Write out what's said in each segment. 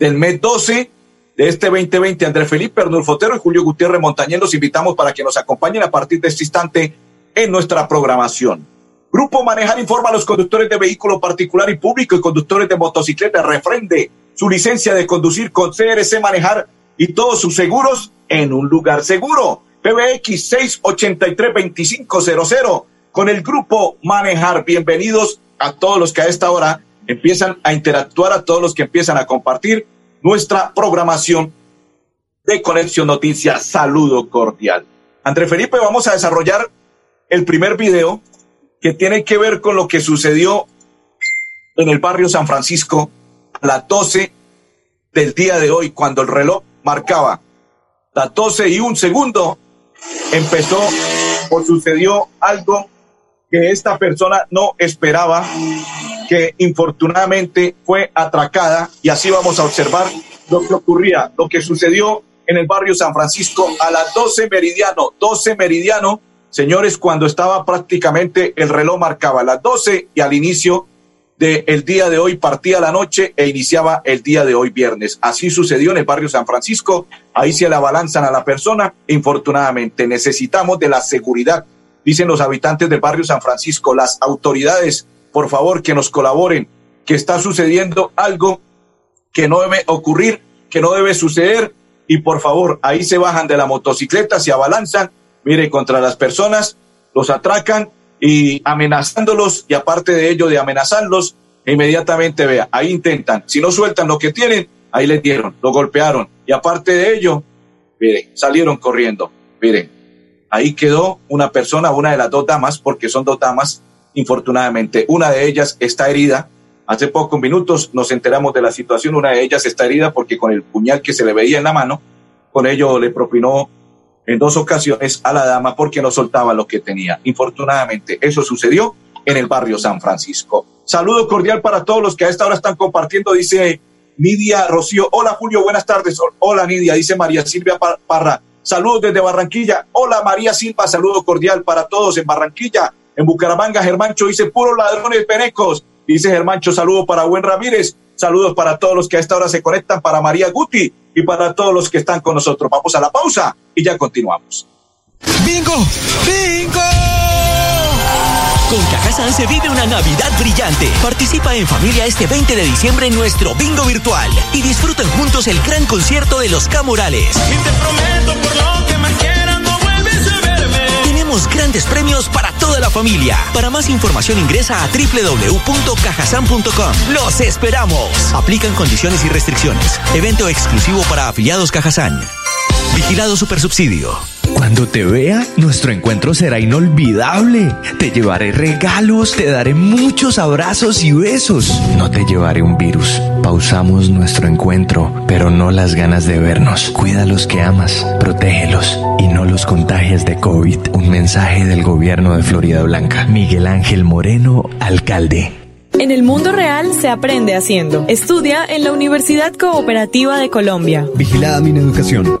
del mes 12 de este 2020. Andrés Felipe Arnulfo Fotero y Julio Gutiérrez Montañez los invitamos para que nos acompañen a partir de este instante en nuestra programación. Grupo Manejar informa a los conductores de vehículo particular y público y conductores de motocicleta refrende su licencia de conducir con CRC Manejar y todos sus seguros en un lugar seguro. PBX 683-2500 con el grupo Manejar. Bienvenidos a todos los que a esta hora empiezan a interactuar, a todos los que empiezan a compartir nuestra programación de Conexión Noticias. Saludo cordial. André Felipe, vamos a desarrollar el primer video que tiene que ver con lo que sucedió en el barrio San Francisco a las 12 del día de hoy, cuando el reloj marcaba las 12 y un segundo, empezó o sucedió algo que esta persona no esperaba que infortunadamente fue atracada y así vamos a observar lo que ocurría, lo que sucedió en el barrio San Francisco a las 12 meridiano, 12 meridiano, señores, cuando estaba prácticamente el reloj marcaba las 12 y al inicio del día de hoy partía la noche e iniciaba el día de hoy viernes. Así sucedió en el barrio San Francisco, ahí se la balanzan a la persona, infortunadamente necesitamos de la seguridad, dicen los habitantes del barrio San Francisco, las autoridades por favor, que nos colaboren, que está sucediendo algo que no debe ocurrir, que no debe suceder, y por favor, ahí se bajan de la motocicleta, se abalanzan, mire, contra las personas, los atracan y amenazándolos, y aparte de ello, de amenazarlos, inmediatamente vea, ahí intentan, si no sueltan lo que tienen, ahí les dieron, lo golpearon, y aparte de ello, mire, salieron corriendo, miren, ahí quedó una persona, una de las dos damas, porque son dos damas, infortunadamente. Una de ellas está herida. Hace pocos minutos nos enteramos de la situación. Una de ellas está herida porque con el puñal que se le veía en la mano, con ello le propinó en dos ocasiones a la dama porque no soltaba lo que tenía. Infortunadamente, eso sucedió en el barrio San Francisco. Saludo cordial para todos los que a esta hora están compartiendo, dice Nidia Rocío. Hola Julio, buenas tardes. Hola Nidia, dice María Silvia Parra. Saludos desde Barranquilla. Hola María Silva, saludo cordial para todos en Barranquilla. En Bucaramanga, Germancho dice puros ladrones penecos. Dice Germancho, saludo para Buen Ramírez. Saludos para todos los que a esta hora se conectan, para María Guti y para todos los que están con nosotros. Vamos a la pausa y ya continuamos. ¡Bingo! ¡Bingo! Con Cajazán se vive una Navidad brillante. Participa en familia este 20 de diciembre en nuestro bingo virtual y disfruten juntos el gran concierto de los Camorales. Y te prometo por lo Grandes premios para toda la familia. Para más información ingresa a www.cajasan.com. ¡Los esperamos! Aplican condiciones y restricciones. Evento exclusivo para afiliados Cajazán. Vigilado Supersubsidio. Cuando te vea, nuestro encuentro será inolvidable. Te llevaré regalos, te daré muchos abrazos y besos. No te llevaré un virus. Pausamos nuestro encuentro, pero no las ganas de vernos. Cuida a los que amas, protégelos y no los contagies de COVID. Un mensaje del gobierno de Florida Blanca. Miguel Ángel Moreno, alcalde. En el mundo real se aprende haciendo. Estudia en la Universidad Cooperativa de Colombia. Vigilada mi educación.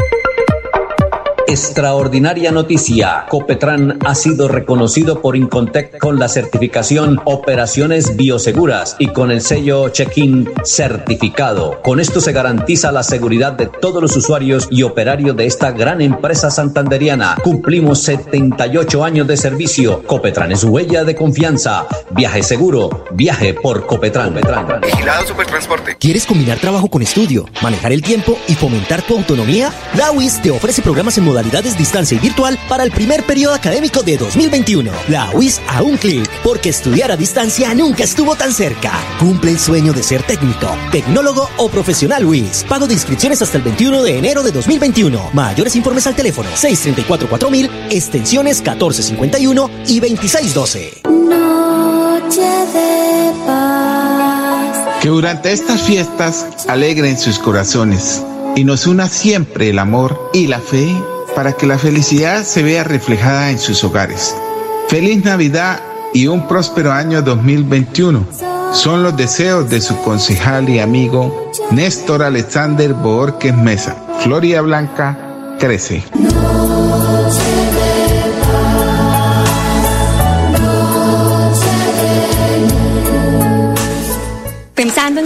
Extraordinaria noticia. Copetran ha sido reconocido por Incontec con la certificación Operaciones Bioseguras y con el sello Check-in certificado. Con esto se garantiza la seguridad de todos los usuarios y operarios de esta gran empresa santanderiana. Cumplimos 78 años de servicio. Copetran es huella de confianza. Viaje seguro. Viaje por Copetran. Vigilado Supertransporte. ¿Quieres combinar trabajo con estudio, manejar el tiempo y fomentar tu autonomía? La UIS te ofrece programas en modalidad modalidades distancia y virtual para el primer periodo académico de 2021. La UIS a un clic, porque estudiar a distancia nunca estuvo tan cerca. Cumple el sueño de ser técnico, tecnólogo o profesional UIS. Pago de inscripciones hasta el 21 de enero de 2021. Mayores informes al teléfono 634-4000, extensiones 1451 y 2612. Noche de paz. Que durante estas fiestas alegren sus corazones y nos una siempre el amor y la fe para que la felicidad se vea reflejada en sus hogares. Feliz Navidad y un próspero año 2021. Son los deseos de su concejal y amigo Néstor Alexander Borges Mesa. Floria Blanca crece.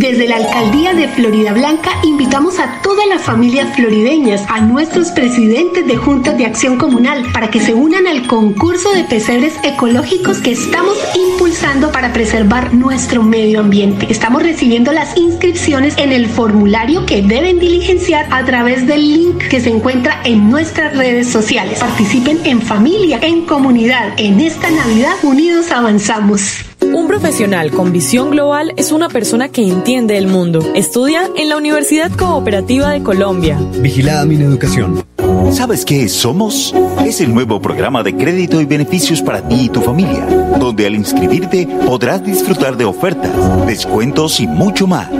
Desde la alcaldía de Florida Blanca invitamos a todas las familias florideñas, a nuestros presidentes de juntas de acción comunal, para que se unan al concurso de pesebres ecológicos que estamos impulsando para preservar nuestro medio ambiente. Estamos recibiendo las inscripciones en el formulario que deben diligenciar a través del link que se encuentra en nuestras redes sociales. Participen en familia, en comunidad. En esta Navidad unidos avanzamos. Un profesional con visión global es una persona que entiende el mundo. Estudia en la Universidad Cooperativa de Colombia. Vigilada mi educación. ¿Sabes qué Somos? Es el nuevo programa de crédito y beneficios para ti y tu familia, donde al inscribirte podrás disfrutar de ofertas, descuentos y mucho más.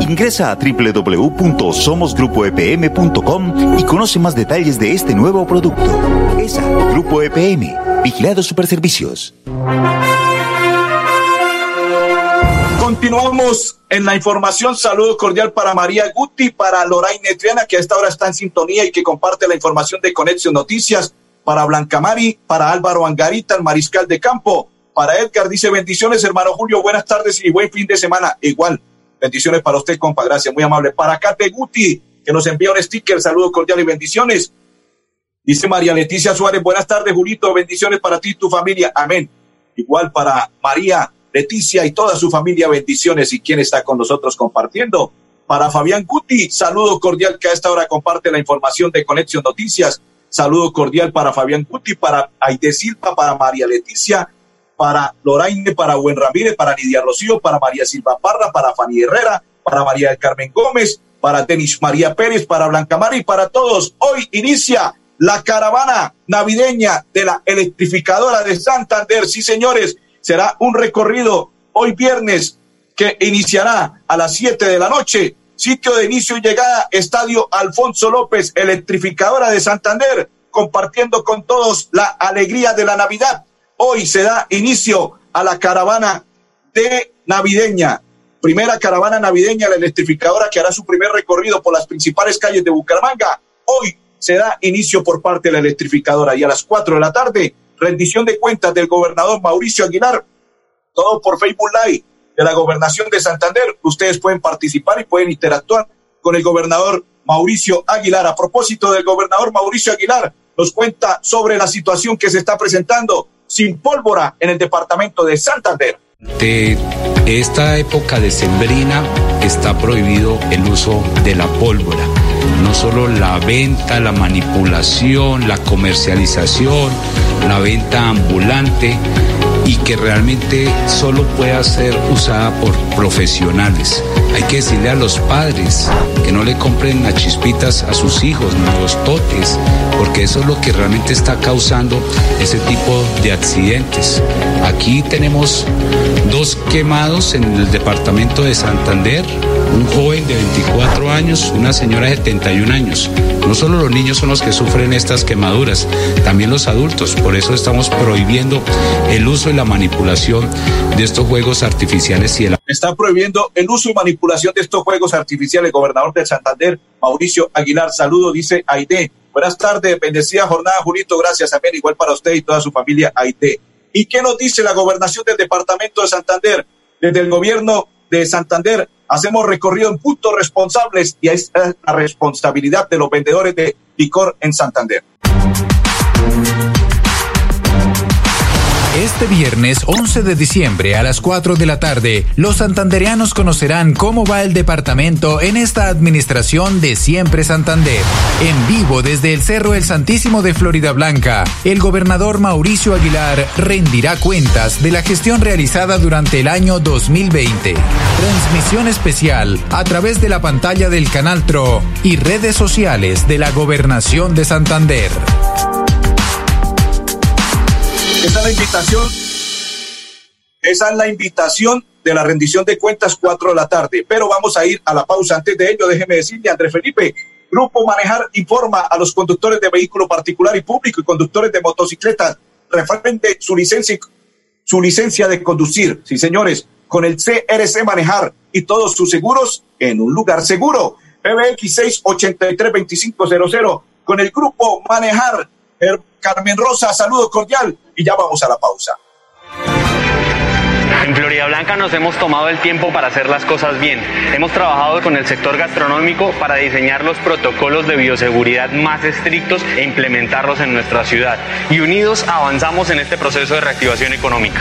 Ingresa a www.somosgrupoepm.com y conoce más detalles de este nuevo producto. ESA, Grupo EPM, Vigilado Superservicios. Continuamos en la información. Saludo cordial para María Guti, para Loraine Triana, que a esta hora está en sintonía y que comparte la información de Conexión Noticias, para Blanca Mari, para Álvaro Angarita, el mariscal de campo, para Edgar, dice bendiciones, hermano Julio, buenas tardes y buen fin de semana. Igual, bendiciones para usted, compa, gracias, muy amable. Para Kate Guti, que nos envía un sticker, saludo cordial y bendiciones. Dice María Leticia Suárez, buenas tardes, Julito, bendiciones para ti y tu familia, amén. Igual para María Leticia y toda su familia, bendiciones y quien está con nosotros compartiendo. Para Fabián Cuti, saludo cordial que a esta hora comparte la información de Conexión Noticias. Saludo cordial para Fabián Cuti, para Aide Silva, para María Leticia, para Loraine, para Buen Ramírez, para Lidia Rocío, para María Silva Parra, para Fanny Herrera, para María del Carmen Gómez, para Denis María Pérez, para Blanca Mari, para todos. Hoy inicia la caravana navideña de la electrificadora de Santander. Sí, señores, será un recorrido hoy viernes que iniciará a las 7 de la noche. Sitio de inicio y llegada, Estadio Alfonso López, electrificadora de Santander, compartiendo con todos la alegría de la Navidad. Hoy se da inicio a la caravana de navideña. Primera caravana navideña, la electrificadora que hará su primer recorrido por las principales calles de Bucaramanga. Hoy se da inicio por parte de la electrificadora y a las 4 de la tarde rendición de cuentas del gobernador Mauricio Aguilar, todo por Facebook Live de la gobernación de Santander. Ustedes pueden participar y pueden interactuar con el gobernador Mauricio Aguilar. A propósito del gobernador Mauricio Aguilar, nos cuenta sobre la situación que se está presentando sin pólvora en el departamento de Santander. De esta época decembrina está prohibido el uso de la pólvora. No solo la venta, la manipulación, la comercialización, la venta ambulante y que realmente solo pueda ser usada por profesionales. Hay que decirle a los padres que no le compren las chispitas a sus hijos, ni los totes, porque eso es lo que realmente está causando ese tipo de accidentes. Aquí tenemos dos quemados en el departamento de Santander, un joven de 24 años, una señora de 71 años. No solo los niños son los que sufren estas quemaduras, también los adultos. Por eso estamos prohibiendo el uso y la manipulación de estos juegos artificiales y Está prohibiendo el uso y manipulación de estos juegos artificiales. Gobernador de Santander, Mauricio Aguilar, saludo, dice Aide. Buenas tardes, bendecida jornada, Julito. Gracias, amén. Igual para usted y toda su familia, Aide. ¿Y qué nos dice la gobernación del departamento de Santander? Desde el gobierno de Santander hacemos recorrido en puntos responsables y es la responsabilidad de los vendedores de licor en Santander. Este viernes 11 de diciembre a las 4 de la tarde, los santandereanos conocerán cómo va el departamento en esta administración de Siempre Santander. En vivo desde el Cerro El Santísimo de Florida Blanca, el gobernador Mauricio Aguilar rendirá cuentas de la gestión realizada durante el año 2020. Transmisión especial a través de la pantalla del Canal TRO y redes sociales de la Gobernación de Santander. Esa es la invitación. Esa es la invitación de la rendición de cuentas 4 de la tarde. Pero vamos a ir a la pausa. Antes de ello, déjeme decirle, André Felipe, Grupo Manejar informa a los conductores de vehículo particular y público y conductores de motocicletas referente su licencia, su licencia de conducir. Sí, señores, con el CRC Manejar y todos sus seguros en un lugar seguro. PBX 683-2500 con el Grupo Manejar. Carmen Rosa, saludo cordial y ya vamos a la pausa. En Florida Blanca nos hemos tomado el tiempo para hacer las cosas bien. Hemos trabajado con el sector gastronómico para diseñar los protocolos de bioseguridad más estrictos e implementarlos en nuestra ciudad. Y unidos avanzamos en este proceso de reactivación económica.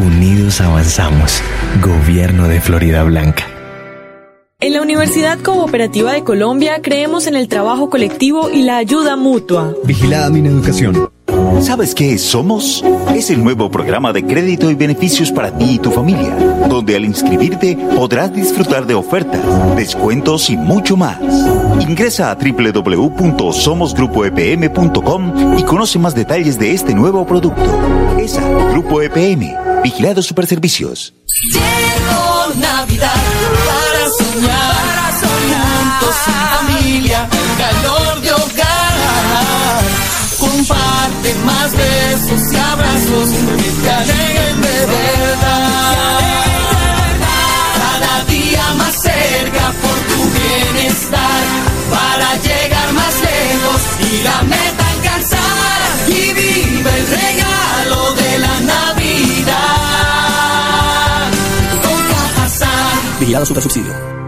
Unidos avanzamos. Gobierno de Florida Blanca. En la Universidad Cooperativa de Colombia creemos en el trabajo colectivo y la ayuda mutua. Vigilada mi educación. ¿Sabes qué es Somos? Es el nuevo programa de crédito y beneficios para ti y tu familia, donde al inscribirte podrás disfrutar de ofertas, descuentos y mucho más. Ingresa a www.somosgrupoepm.com y conoce más detalles de este nuevo producto. ESA, Grupo EPM, Vigilado Superservicios. Llegó Navidad alegren de verdad. Cada día más cerca por tu bienestar, para llegar más lejos y la meta alcanzar. Y vive el regalo de la Navidad. Con Cajazán. Vigilado Super Subsidio.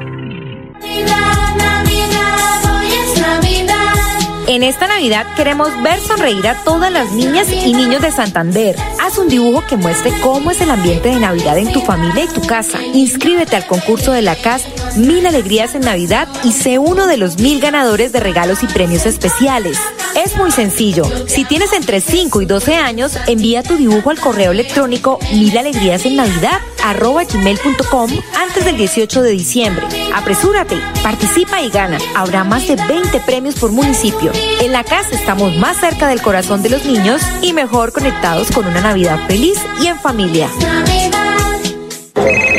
En esta Navidad queremos ver sonreír a todas las niñas y niños de Santander. Haz un dibujo que muestre cómo es el ambiente de Navidad en tu familia y tu casa. Inscríbete al concurso de la CAS Mil Alegrías en Navidad y sé uno de los mil ganadores de regalos y premios especiales. Es muy sencillo. Si tienes entre 5 y 12 años, envía tu dibujo al correo electrónico milalegriasennavidad@gmail.com antes del 18 de diciembre. Apresúrate, participa y gana. Habrá más de 20 premios por municipio. En la casa estamos más cerca del corazón de los niños y mejor conectados con una Navidad feliz y en familia.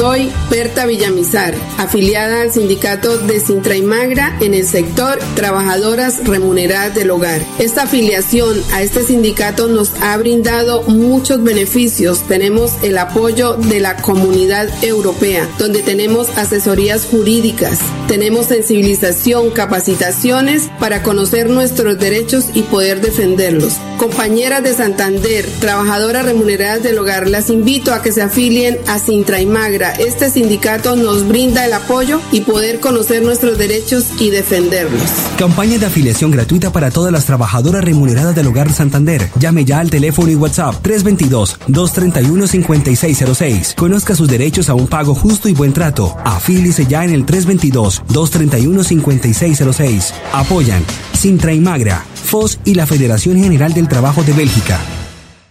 Soy Berta Villamizar, afiliada al sindicato de Sintra y Magra en el sector Trabajadoras Remuneradas del Hogar. Esta afiliación a este sindicato nos ha brindado muchos beneficios. Tenemos el apoyo de la comunidad europea, donde tenemos asesorías jurídicas, tenemos sensibilización, capacitaciones para conocer nuestros derechos y poder defenderlos. Compañeras de Santander, trabajadoras remuneradas del hogar, las invito a que se afilien a Sintra y Magra. Este sindicato nos brinda el apoyo y poder conocer nuestros derechos y defenderlos. Campaña de afiliación gratuita para todas las trabajadoras remuneradas del hogar Santander. Llame ya al teléfono y WhatsApp 322-231-5606. Conozca sus derechos a un pago justo y buen trato. Afílice ya en el 322-231-5606. Apoyan Sintra y Magra, FOS y la Federación General del Trabajo de Bélgica.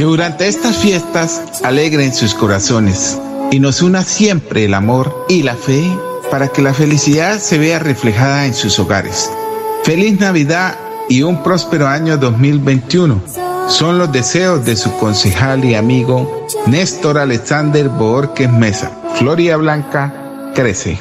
Que durante estas fiestas alegren sus corazones y nos una siempre el amor y la fe para que la felicidad se vea reflejada en sus hogares. Feliz Navidad y un próspero año 2021. Son los deseos de su concejal y amigo Néstor Alexander Borges Mesa. Floria Blanca crece.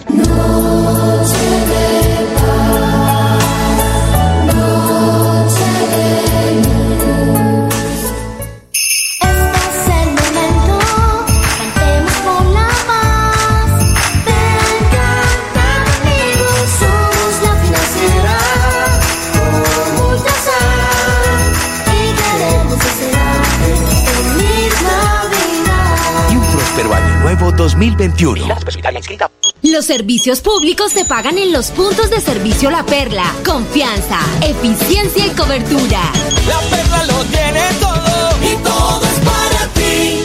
2021. Los servicios públicos se pagan en los puntos de servicio La Perla. Confianza, eficiencia y cobertura. La perla lo tiene todo y todo es para ti.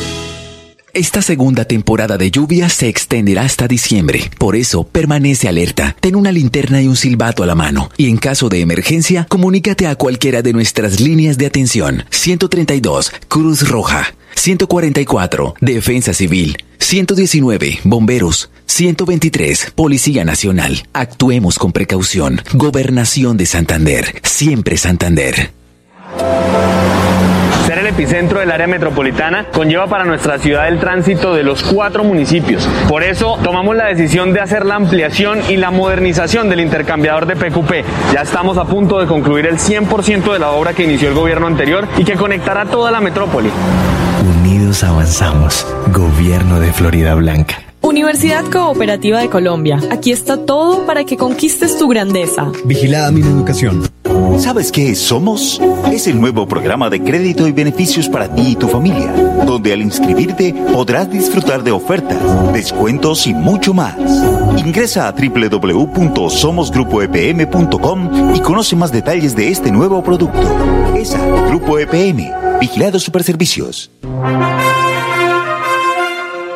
Esta segunda temporada de lluvia se extenderá hasta diciembre. Por eso, permanece alerta. Ten una linterna y un silbato a la mano. Y en caso de emergencia, comunícate a cualquiera de nuestras líneas de atención. 132, Cruz Roja. 144, Defensa Civil. 119, Bomberos. 123, Policía Nacional. Actuemos con precaución. Gobernación de Santander. Siempre Santander. Ser el epicentro del área metropolitana conlleva para nuestra ciudad el tránsito de los cuatro municipios. Por eso tomamos la decisión de hacer la ampliación y la modernización del intercambiador de PQP. Ya estamos a punto de concluir el 100% de la obra que inició el gobierno anterior y que conectará toda la metrópoli. Unidos avanzamos. Gobierno de Florida Blanca. Universidad Cooperativa de Colombia. Aquí está todo para que conquistes tu grandeza. Vigilada mi educación. ¿Sabes qué Somos? Es el nuevo programa de crédito y beneficios para ti y tu familia, donde al inscribirte podrás disfrutar de ofertas, descuentos y mucho más. Ingresa a www.somosgrupoepm.com y conoce más detalles de este nuevo producto. ESA, Grupo EPM, Vigilado Superservicios.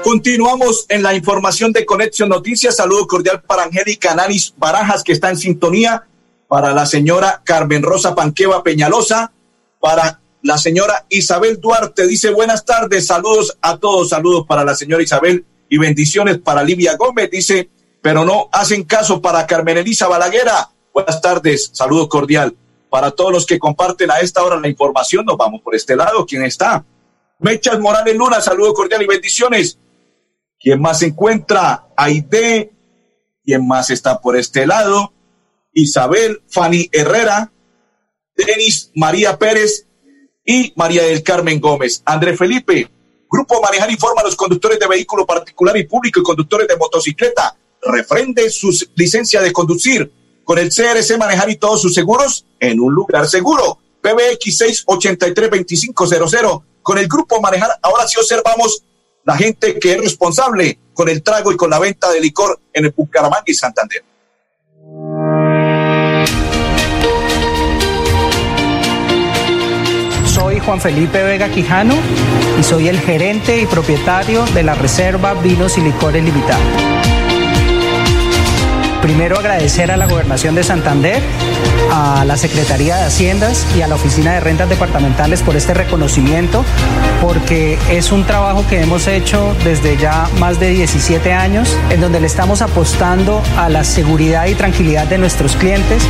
Continuamos en la información de Conexión Noticias. Saludo cordial para Angélica Nanis Barajas, que está en sintonía, para la señora Carmen Rosa Panqueva Peñalosa, para la señora Isabel Duarte. Dice buenas tardes, saludos a todos, saludos para la señora Isabel y bendiciones para Livia Gómez. Dice, pero no hacen caso para Carmen Elisa Balaguera. Buenas tardes, saludo cordial. Para todos los que comparten a esta hora la información, nos vamos por este lado. ¿Quién está? Mechas Morales Luna, saludo cordial y bendiciones. ¿Quién más se encuentra? Aide. ¿Quién más está por este lado? Isabel, Fanny Herrera, Denis María Pérez y María del Carmen Gómez. André Felipe, Grupo Manejar informa a los conductores de vehículo particular y público y conductores de motocicleta. Refrende su licencia de conducir con el CRC Manejar y todos sus seguros en un lugar seguro. PBX 683-2500. Con el Grupo Manejar, ahora sí observamos la gente que es responsable con el trago y con la venta de licor en el Bucaramanga y Santander. Juan Felipe Vega Quijano y soy el gerente y propietario de la Reserva Vinos y Licores Limitada. Primero agradecer a la Gobernación de Santander, a la Secretaría de Haciendas y a la Oficina de Rentas Departamentales por este reconocimiento, porque es un trabajo que hemos hecho desde ya más de 17 años, en donde le estamos apostando a la seguridad y tranquilidad de nuestros clientes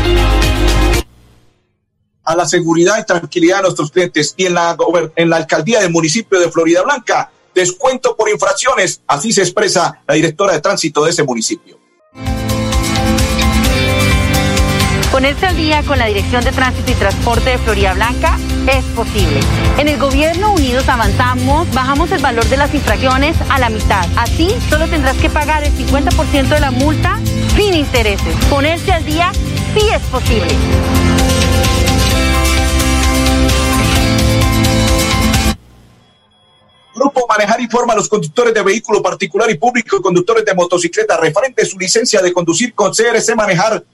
a la seguridad y tranquilidad de nuestros clientes y en la, en la alcaldía del municipio de Florida Blanca, descuento por infracciones, así se expresa la directora de tránsito de ese municipio. Ponerse al día con la Dirección de Tránsito y Transporte de Florida Blanca es posible. En el Gobierno Unidos avanzamos, bajamos el valor de las infracciones a la mitad. Así, solo tendrás que pagar el 50% de la multa sin intereses. Ponerse al día sí es posible. Manejar informa a los conductores de vehículo particular y público y conductores de motocicleta referente su licencia de conducir con CRC Manejar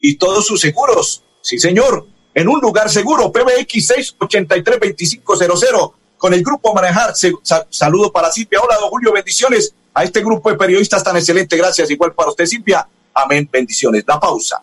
y todos sus seguros. Sí, señor. En un lugar seguro, PBX 683-2500. Con el Grupo Manejar. Saludo para Silvia. Hola, don Julio. Bendiciones a este grupo de periodistas tan excelente. Gracias. Igual para usted, Silvia. Amén. Bendiciones. La pausa.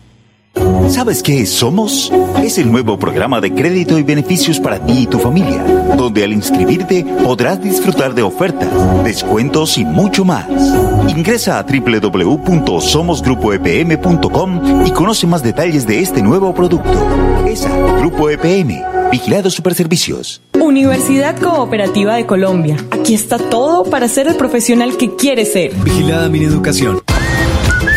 ¿Sabes qué es Somos? Es el nuevo programa de crédito y beneficios para ti y tu familia, donde al inscribirte podrás disfrutar de ofertas, descuentos y mucho más. Ingresa a www.somosgrupoepm.com y conoce más detalles de este nuevo producto. ESA, Grupo EPM, Vigilado Superservicios. Universidad Cooperativa de Colombia. Aquí está todo para ser el profesional que quieres ser. Vigilada mi educación.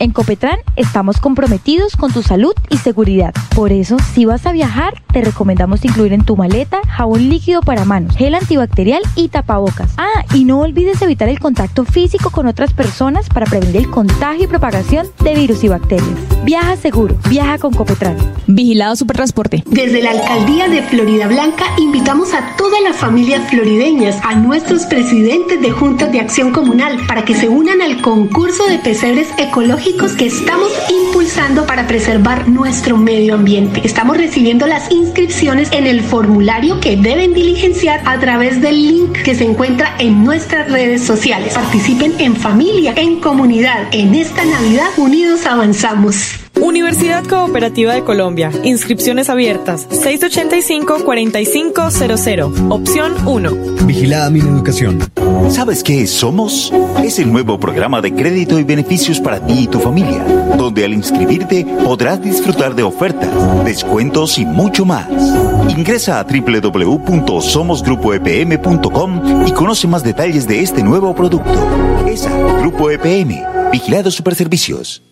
en Copetran estamos comprometidos con tu salud y seguridad. Por eso, si vas a viajar, te recomendamos incluir en tu maleta jabón líquido para manos, gel antibacterial y tapabocas. Ah, y no olvides evitar el contacto físico con otras personas para prevenir el contagio y propagación de virus y bacterias. Viaja seguro, viaja con Copetran. Vigilado Supertransporte. Desde la alcaldía de Florida Blanca invitamos a todas las familias florideñas, a nuestros presidentes de juntas de acción comunal, para que se unan al concurso de pesebres ecológicos que estamos impulsando para preservar nuestro medio ambiente. Estamos recibiendo las inscripciones en el formulario que deben diligenciar a través del link que se encuentra en nuestras redes sociales. Participen en familia, en comunidad. En esta Navidad, unidos avanzamos. Universidad Cooperativa de Colombia. Inscripciones abiertas. 685-4500. Opción 1. Vigilada mi educación. ¿Sabes qué es Somos? Es el nuevo programa de crédito y beneficios para ti y tu familia, donde al inscribirte podrás disfrutar de ofertas, descuentos y mucho más. Ingresa a www.somosgrupoepm.com y conoce más detalles de este nuevo producto. ESA, Grupo EPM, Vigilado Superservicios.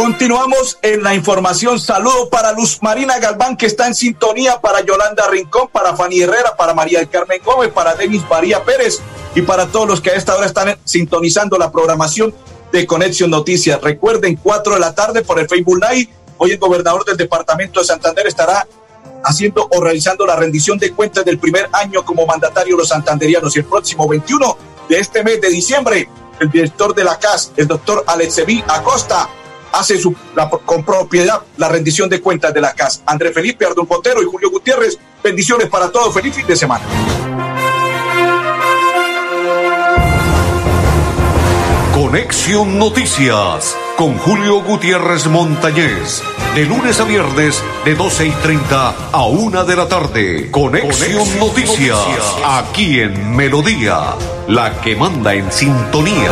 Continuamos en la información. Saludo para Luz Marina Galván, que está en sintonía, para Yolanda Rincón, para Fanny Herrera, para María del Carmen Gómez, para Denis María Pérez y para todos los que a esta hora están sintonizando la programación de Conexión Noticias. Recuerden, 4 de la tarde por el Facebook Live. Hoy el gobernador del departamento de Santander estará haciendo o realizando la rendición de cuentas del primer año como mandatario de los santanderianos. Y el próximo 21 de este mes de diciembre, el director de la CAS, el doctor Alexevi Acosta, hace su, la- con propiedad la rendición de cuentas de la CAS. André Felipe Ardón Botero y Julio Gutiérrez, bendiciones para todos. Feliz fin de semana. Conexión Noticias con Julio Gutiérrez Montañez. De lunes a viernes, de 12 y 30 a 1 de la tarde. Conexión, Noticias, aquí en Melodía, la que manda en sintonía.